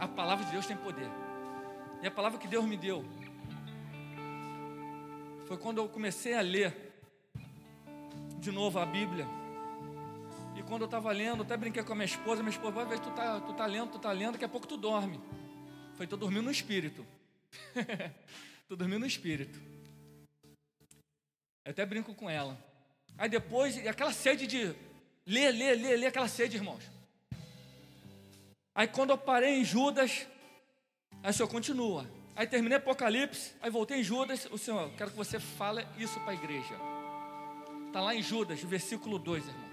A palavra de Deus tem poder. E a palavra que Deus me deu foi quando eu comecei a ler de novo a Bíblia. E quando eu estava lendo, até brinquei com a minha esposa, minha esposa, vai tu tá, tu tá lendo, tu tá lendo, daqui a pouco tu dorme. Foi, tô dormindo no espírito. tô dormindo no espírito. Eu até brinco com ela. Aí depois, aquela sede de ler, ler, ler, ler, aquela sede, irmãos. Aí quando eu parei em Judas, aí o Senhor continua. Aí terminei Apocalipse, aí voltei em Judas, o Senhor, quero que você fale isso para a igreja. Está lá em Judas, versículo 2, irmãos.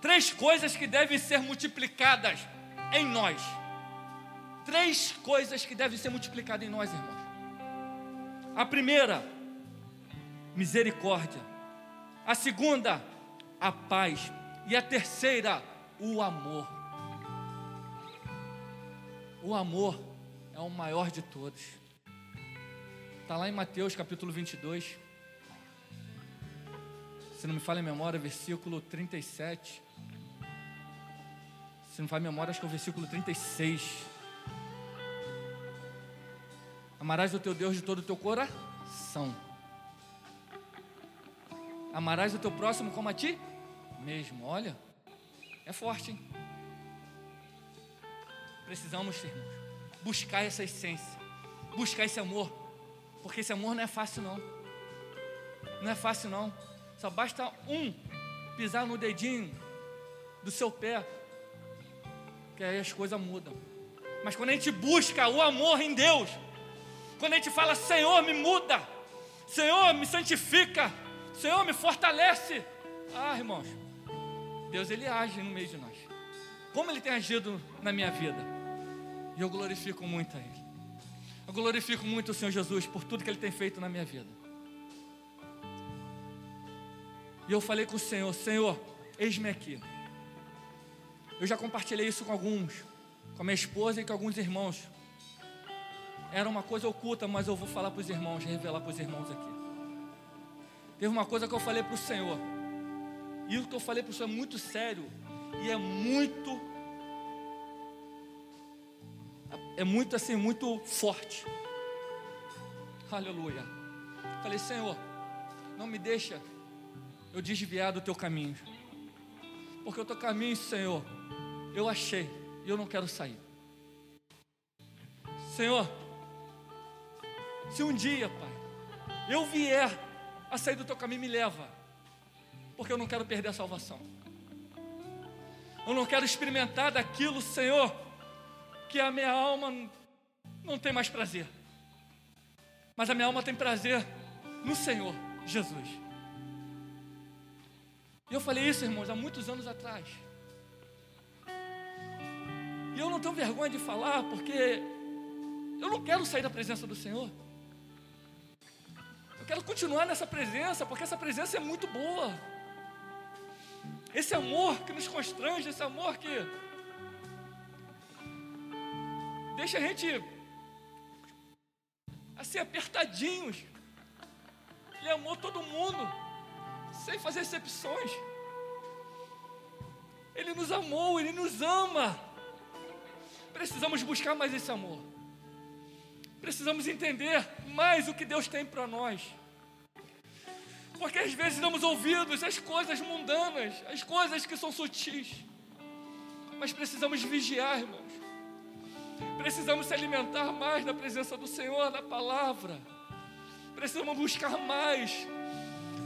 Três coisas que devem ser multiplicadas em nós. Três coisas que devem ser multiplicadas em nós, irmãos. A primeira, misericórdia. A segunda, a paz. E a terceira, o amor. O amor é o maior de todos. Está lá em Mateus capítulo 22. Se não me falha a memória, versículo 37. Se não me falha a memória, acho que é o versículo 36. Amarás o teu Deus de todo o teu coração. Amarás o teu próximo como a ti mesmo. Olha, é forte, hein? Precisamos, irmãos, buscar essa essência, buscar esse amor, porque esse amor não é fácil, não. Não é fácil, não. Só basta um pisar no dedinho do seu pé, que aí as coisas mudam. Mas quando a gente busca o amor em Deus, quando a gente fala, Senhor, me muda, Senhor, me santifica, Senhor, me fortalece. Ah, irmãos, Deus ele age no meio de nós. Como ele tem agido na minha vida. E eu glorifico muito a Ele. Eu glorifico muito o Senhor Jesus por tudo que Ele tem feito na minha vida. E eu falei com o Senhor: Senhor, eis-me aqui. Eu já compartilhei isso com alguns, com a minha esposa e com alguns irmãos. Era uma coisa oculta, mas eu vou falar para os irmãos, revelar para os irmãos aqui. Teve uma coisa que eu falei para o Senhor. E o que eu falei para o Senhor é muito sério. E é muito. É muito assim, muito forte. Aleluia. Falei, Senhor, não me deixa eu desviar do teu caminho. Porque o teu caminho, Senhor, eu achei e eu não quero sair. Senhor, se um dia, Pai, eu vier a sair do teu caminho, me leva, porque eu não quero perder a salvação. Eu não quero experimentar daquilo, Senhor, que a minha alma não tem mais prazer. Mas a minha alma tem prazer no Senhor Jesus. E eu falei isso, irmãos, há muitos anos atrás. E eu não tenho vergonha de falar, porque eu não quero sair da presença do Senhor. Eu quero continuar nessa presença, porque essa presença é muito boa. Esse amor que nos constrange, esse amor que deixa a gente assim apertadinhos. Ele amou todo mundo, sem fazer exceções. Ele nos amou, ele nos ama. Precisamos buscar mais esse amor. Precisamos entender mais o que Deus tem para nós. Porque às vezes damos ouvidos às coisas mundanas, às coisas que são sutis. Mas precisamos vigiar, irmãos. Precisamos se alimentar mais da presença do Senhor, da palavra. Precisamos buscar mais.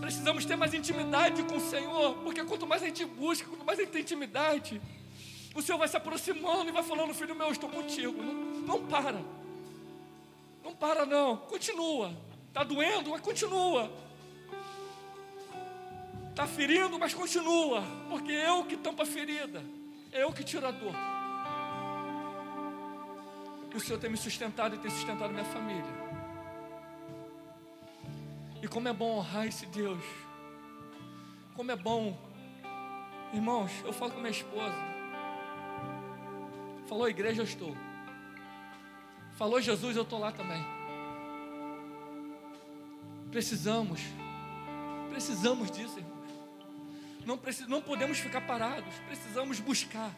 Precisamos ter mais intimidade com o Senhor, porque quanto mais a gente busca, quanto mais a gente tem intimidade, o Senhor vai se aproximando e vai falando, filho meu, estou contigo. Não, não para. Não para não. Continua. Está doendo, mas continua. Está ferindo, mas continua, porque eu que tampo a ferida, é eu que tiro a dor. O Senhor tem me sustentado e tem sustentado minha família. E como é bom honrar esse Deus. Como é bom. Irmãos, eu falo com minha esposa. Falou igreja, eu estou. Falou Jesus, eu estou lá também. Precisamos. Precisamos disso, irmão. Não, precis, não podemos ficar parados, precisamos buscar,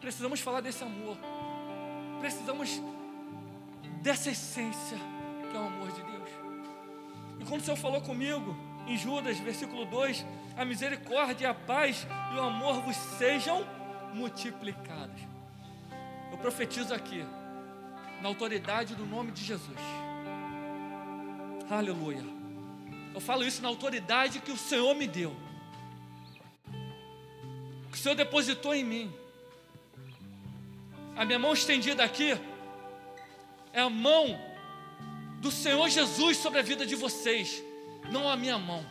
precisamos falar desse amor. Precisamos dessa essência que é o amor de Deus. E quando o Senhor falou comigo em Judas, versículo 2, a misericórdia, a paz e o amor vos sejam multiplicados. Eu profetizo aqui, na autoridade do nome de Jesus. Aleluia. Eu falo isso na autoridade que o Senhor me deu. Que o Senhor depositou em mim. A minha mão estendida aqui é a mão do Senhor Jesus sobre a vida de vocês, não a minha mão.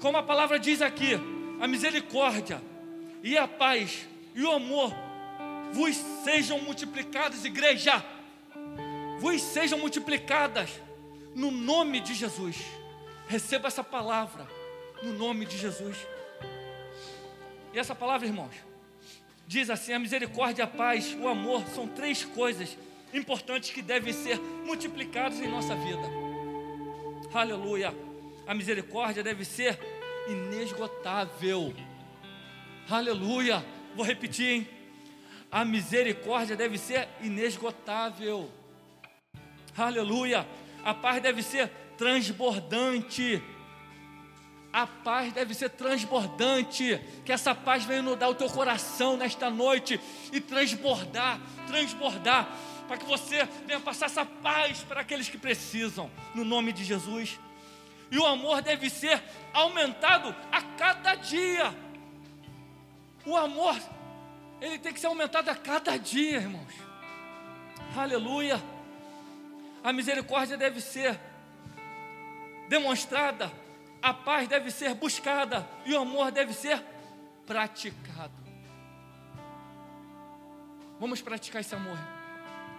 Como a palavra diz aqui, a misericórdia e a paz e o amor vos sejam multiplicados, igreja, vos sejam multiplicadas no nome de Jesus. Receba essa palavra no nome de Jesus. E essa palavra, irmãos, diz assim: a misericórdia, a paz, o amor são três coisas importantes que devem ser multiplicadas em nossa vida. Aleluia. A misericórdia deve ser inesgotável. Aleluia. Vou repetir, hein? A misericórdia deve ser inesgotável. Aleluia. A paz deve ser transbordante. A paz deve ser transbordante. Que essa paz venha inundar o teu coração nesta noite e transbordar, transbordar, para que você venha passar essa paz para aqueles que precisam, no nome de Jesus. E o amor deve ser aumentado a cada dia. O amor ele tem que ser aumentado a cada dia, irmãos. Aleluia. A misericórdia deve ser demonstrada, a paz deve ser buscada e o amor deve ser praticado. Vamos praticar esse amor.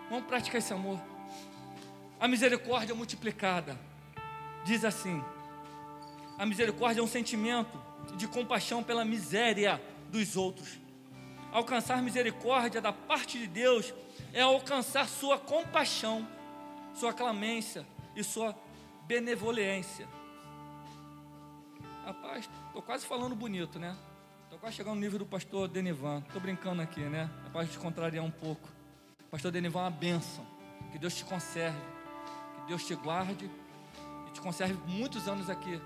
Vamos praticar esse amor. A misericórdia multiplicada diz assim: a misericórdia é um sentimento de compaixão pela miséria dos outros Alcançar misericórdia da parte de Deus é alcançar sua compaixão, sua clemência e sua benevolência. Rapaz, estou quase falando bonito, né? Estou quase chegando no nível do pastor Denivan. Estou brincando aqui, né? Para te contrariar um pouco. Pastor Denivan é uma bênção. Que Deus te conserve. Que Deus te guarde e te conserve muitos anos aqui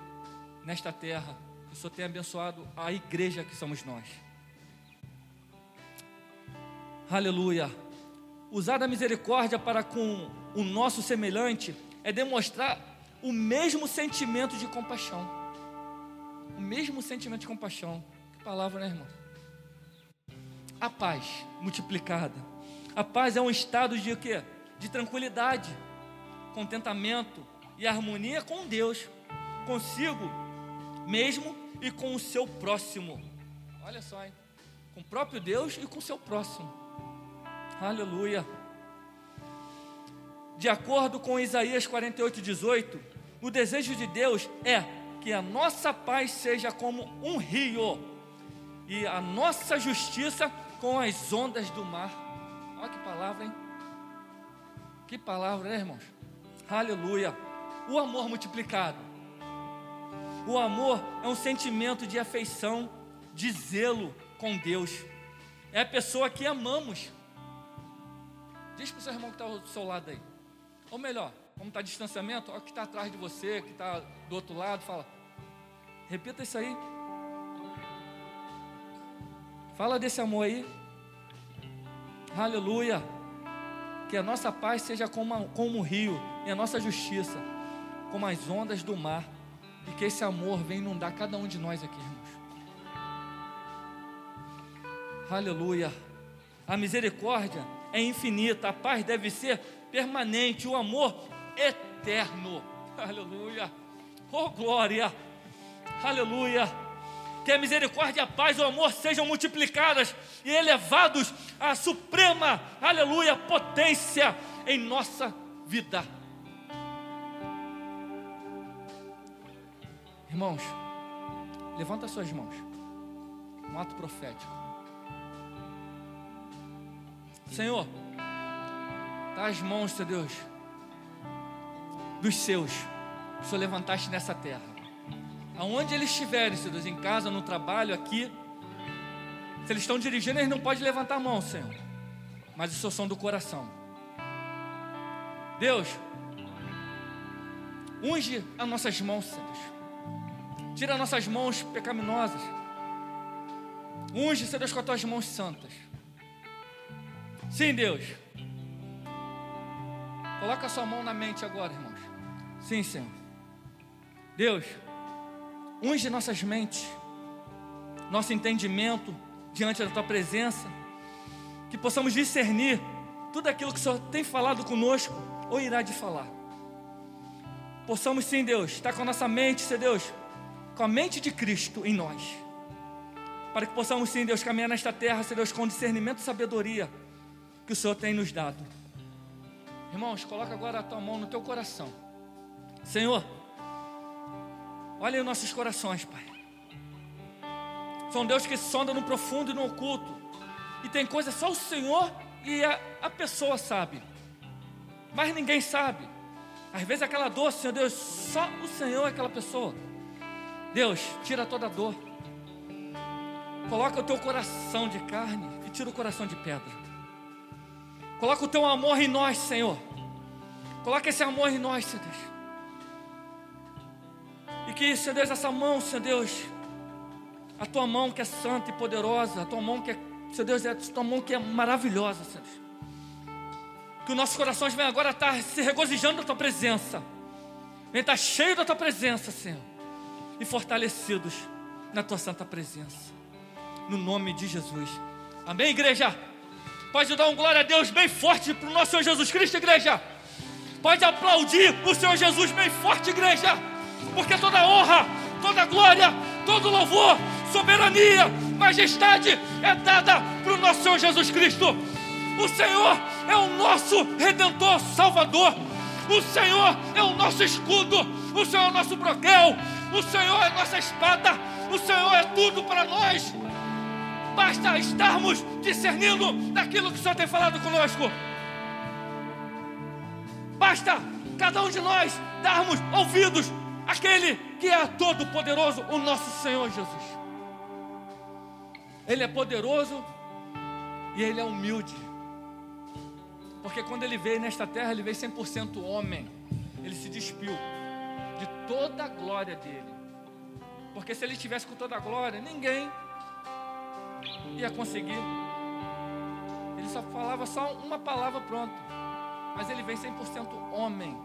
nesta terra. Que o Senhor tenha abençoado a igreja que somos nós. Aleluia. Usar a misericórdia para com o nosso semelhante é demonstrar o mesmo sentimento de compaixão. Mesmo sentimento de compaixão. Que palavra, né, irmão? A paz multiplicada. A paz é um estado de quê? De tranquilidade, contentamento e harmonia com Deus, consigo mesmo e com o seu próximo. Olha só, hein? Com o próprio Deus e com o seu próximo. Aleluia. De acordo com Isaías 48, 18, o desejo de Deus é que a nossa paz seja como um rio e a nossa justiça com as ondas do mar. Olha que palavra, hein? Que palavra, né, irmãos? Aleluia. O amor multiplicado. O amor é um sentimento de afeição, de zelo com Deus. É a pessoa que amamos. Diz para o seu irmão que está do seu lado aí. Ou melhor, como está distanciamento, olha o que está atrás de você, que está do outro lado, fala. Repita isso aí. Fala desse amor aí. Aleluia. Que a nossa paz seja como, como o rio, e a nossa justiça, como as ondas do mar. E que esse amor venha inundar cada um de nós aqui, irmãos. Aleluia. A misericórdia é infinita, a paz deve ser permanente, o amor eterno. Aleluia. Oh glória. Aleluia. Que a misericórdia a paz e o amor sejam multiplicadas e elevados à suprema, aleluia, potência em nossa vida. Irmãos, levanta suas mãos. Um ato profético. Senhor, tá as mãos, Senhor Deus, dos seus, o Senhor levantaste nessa terra. Aonde eles estiverem, Senhor Deus, em casa, no trabalho, aqui, se eles estão dirigindo, eles não podem levantar a mão, Senhor. mas o seu som do coração. Deus, unge as nossas mãos, Deus. Tira as nossas mãos pecaminosas. Unge, Senhor Deus, com as tuas mãos santas. Sim, Deus. Coloca a sua mão na mente agora, irmãos. Sim, Senhor. Deus, unge nossas mentes, nosso entendimento diante da tua presença, que possamos discernir tudo aquilo que o Senhor tem falado conosco ou irá de falar. Possamos sim, Deus, estar com a nossa mente, Senhor Deus, com a mente de Cristo em nós. Para que possamos sim, Deus, caminhar nesta terra, Senhor Deus, com discernimento e sabedoria que o Senhor tem nos dado. Irmãos, coloca agora a tua mão no teu coração. Senhor, olha os nossos corações, Pai. São Deus que sonda no profundo e no oculto. E tem coisa só o Senhor e a, a pessoa sabe. Mas ninguém sabe. Às vezes aquela dor, Senhor Deus, só o Senhor é aquela pessoa. Deus, tira toda a dor. Coloca o teu coração de carne e tira o coração de pedra. Coloca o teu amor em nós, Senhor. Coloca esse amor em nós, Senhor Deus. E que, Senhor Deus, essa mão, Senhor Deus, a tua mão que é santa e poderosa, a tua mão que é, Senhor Deus, é a tua mão que é maravilhosa, Senhor Deus. Que os nossos corações venham agora estar se regozijando da tua presença. Venham estar cheios da tua presença, Senhor. E fortalecidos na tua santa presença. No nome de Jesus. Amém, igreja? Pode dar um glória a Deus bem forte para o nosso Senhor Jesus Cristo, igreja. Pode aplaudir o Senhor Jesus bem forte, igreja. Porque toda honra, toda glória, todo louvor, soberania, majestade é dada para o nosso Senhor Jesus Cristo. O Senhor é o nosso redentor, salvador. O Senhor é o nosso escudo. O Senhor é o nosso broquel. O Senhor é a nossa espada. O Senhor é tudo para nós. Basta estarmos discernindo daquilo que o Senhor tem falado conosco. Basta cada um de nós darmos ouvidos àquele que é todo poderoso, o nosso Senhor Jesus. Ele é poderoso e ele é humilde. Porque quando ele veio nesta terra, ele veio 100% homem. Ele se despiu de toda a glória dele. Porque se ele estivesse com toda a glória, ninguém ia conseguir. Ele só falava só uma palavra pronto. Mas ele vem 100% homem.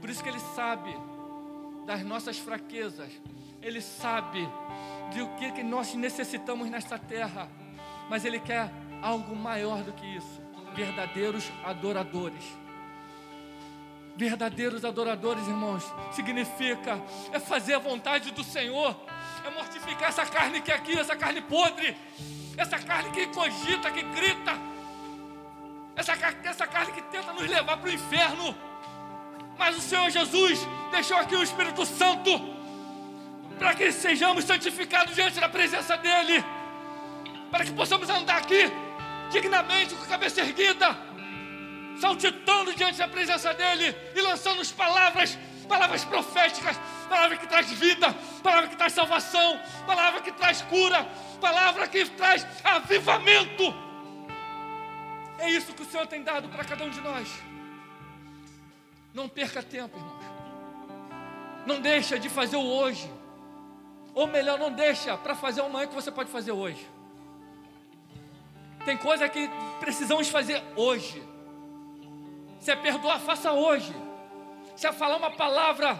Por isso que ele sabe das nossas fraquezas. Ele sabe de o que, que nós necessitamos nesta terra. Mas ele quer algo maior do que isso verdadeiros adoradores. Verdadeiros adoradores, irmãos, significa é fazer a vontade do Senhor, é mortificar essa carne que é aqui, essa carne podre, essa carne que cogita, que grita, essa, essa carne que tenta nos levar para o inferno. Mas o Senhor Jesus deixou aqui o Espírito Santo para que sejamos santificados diante da presença dEle, para que possamos andar aqui dignamente, com a cabeça erguida, saltitando diante da presença dEle e lançando as palavras, palavras proféticas, palavra que traz vida, palavra que traz salvação, palavra que traz cura, palavra que traz avivamento. É isso que o Senhor tem dado para cada um de nós. Não perca tempo, irmãos. Não deixa de fazer o hoje. Ou melhor, não deixa para fazer amanhã que você pode fazer hoje. Tem coisa que precisamos fazer hoje. Se é perdoar, faça hoje. Se é falar uma palavra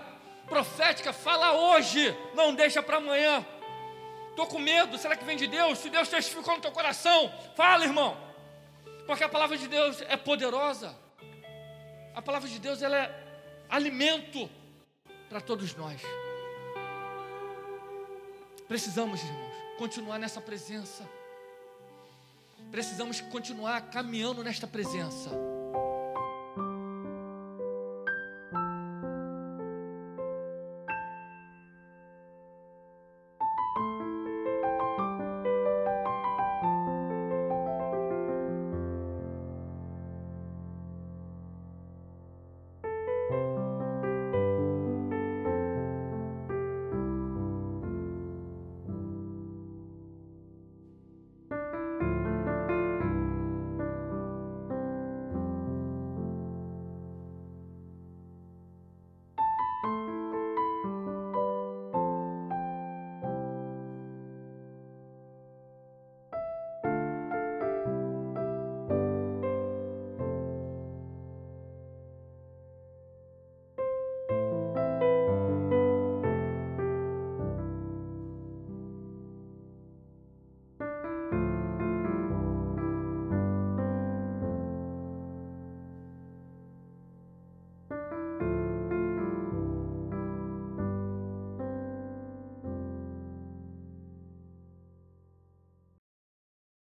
profética, fala hoje. Não deixa para amanhã. Estou com medo, será que vem de Deus? Se Deus testificou no teu coração, fala, irmão. Porque a palavra de Deus é poderosa. A palavra de Deus ela é alimento para todos nós. Precisamos, irmãos, continuar nessa presença precisamos continuar caminhando nesta presença.